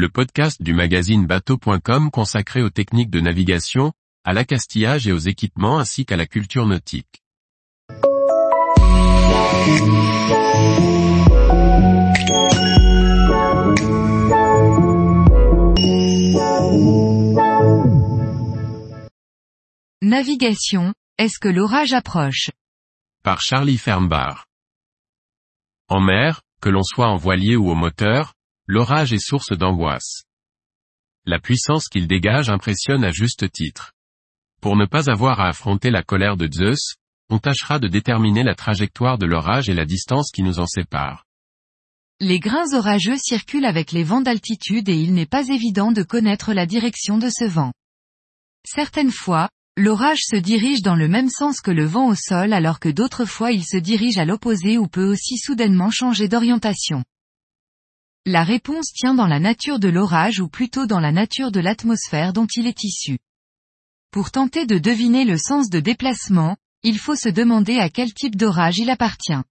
le podcast du magazine bateau.com consacré aux techniques de navigation, à l'accastillage et aux équipements ainsi qu'à la culture nautique. Navigation, est-ce que l'orage approche? Par Charlie Fernbar. En mer, que l'on soit en voilier ou au moteur, l'orage est source d'angoisse. La puissance qu'il dégage impressionne à juste titre. Pour ne pas avoir à affronter la colère de Zeus, on tâchera de déterminer la trajectoire de l'orage et la distance qui nous en sépare. Les grains orageux circulent avec les vents d'altitude et il n'est pas évident de connaître la direction de ce vent. Certaines fois, L'orage se dirige dans le même sens que le vent au sol alors que d'autres fois il se dirige à l'opposé ou peut aussi soudainement changer d'orientation. La réponse tient dans la nature de l'orage ou plutôt dans la nature de l'atmosphère dont il est issu. Pour tenter de deviner le sens de déplacement, il faut se demander à quel type d'orage il appartient.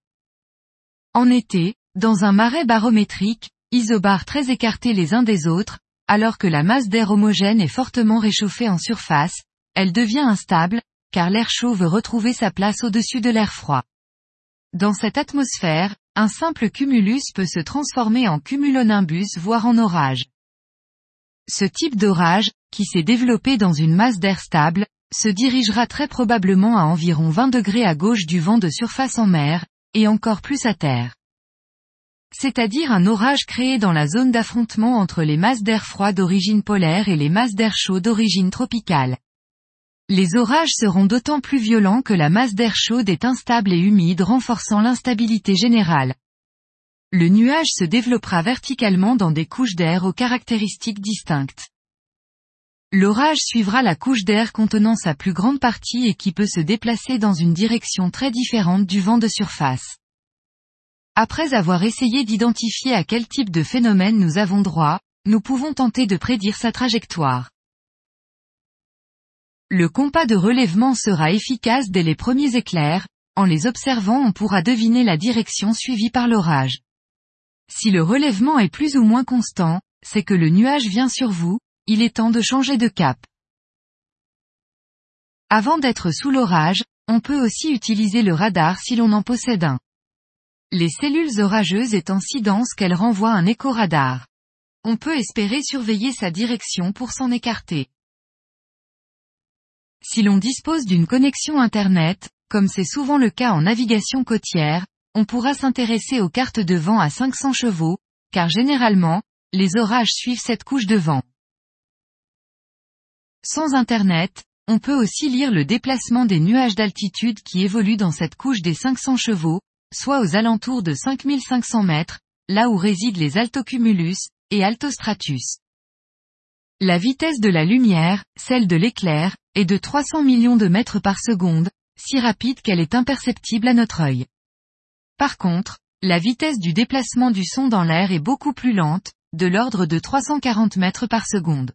En été, dans un marais barométrique, isobars très écartés les uns des autres, alors que la masse d'air homogène est fortement réchauffée en surface, elle devient instable, car l'air chaud veut retrouver sa place au-dessus de l'air froid. Dans cette atmosphère, un simple cumulus peut se transformer en cumulonimbus voire en orage. Ce type d'orage, qui s'est développé dans une masse d'air stable, se dirigera très probablement à environ 20 degrés à gauche du vent de surface en mer, et encore plus à terre. C'est-à-dire un orage créé dans la zone d'affrontement entre les masses d'air froid d'origine polaire et les masses d'air chaud d'origine tropicale. Les orages seront d'autant plus violents que la masse d'air chaude est instable et humide renforçant l'instabilité générale. Le nuage se développera verticalement dans des couches d'air aux caractéristiques distinctes. L'orage suivra la couche d'air contenant sa plus grande partie et qui peut se déplacer dans une direction très différente du vent de surface. Après avoir essayé d'identifier à quel type de phénomène nous avons droit, nous pouvons tenter de prédire sa trajectoire. Le compas de relèvement sera efficace dès les premiers éclairs, en les observant on pourra deviner la direction suivie par l'orage. Si le relèvement est plus ou moins constant, c'est que le nuage vient sur vous, il est temps de changer de cap. Avant d'être sous l'orage, on peut aussi utiliser le radar si l'on en possède un. Les cellules orageuses étant si denses qu'elles renvoient un écho-radar. On peut espérer surveiller sa direction pour s'en écarter. Si l'on dispose d'une connexion Internet, comme c'est souvent le cas en navigation côtière, on pourra s'intéresser aux cartes de vent à 500 chevaux, car généralement, les orages suivent cette couche de vent. Sans Internet, on peut aussi lire le déplacement des nuages d'altitude qui évoluent dans cette couche des 500 chevaux, soit aux alentours de 5500 mètres, là où résident les altocumulus, et altostratus. La vitesse de la lumière, celle de l'éclair, est de 300 millions de mètres par seconde, si rapide qu'elle est imperceptible à notre œil. Par contre, la vitesse du déplacement du son dans l'air est beaucoup plus lente, de l'ordre de 340 mètres par seconde.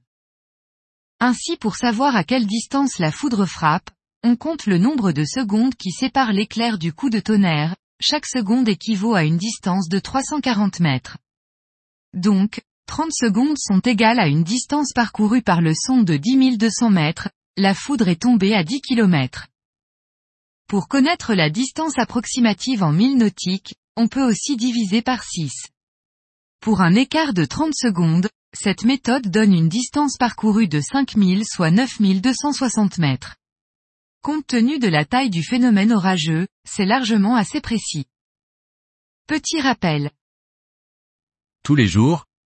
Ainsi pour savoir à quelle distance la foudre frappe, on compte le nombre de secondes qui séparent l'éclair du coup de tonnerre, chaque seconde équivaut à une distance de 340 mètres. Donc, 30 secondes sont égales à une distance parcourue par le son de 10 200 mètres, la foudre est tombée à 10 km. Pour connaître la distance approximative en milles nautiques, on peut aussi diviser par 6. Pour un écart de 30 secondes, cette méthode donne une distance parcourue de 5000 soit 9260 mètres. Compte tenu de la taille du phénomène orageux, c'est largement assez précis. Petit rappel. Tous les jours,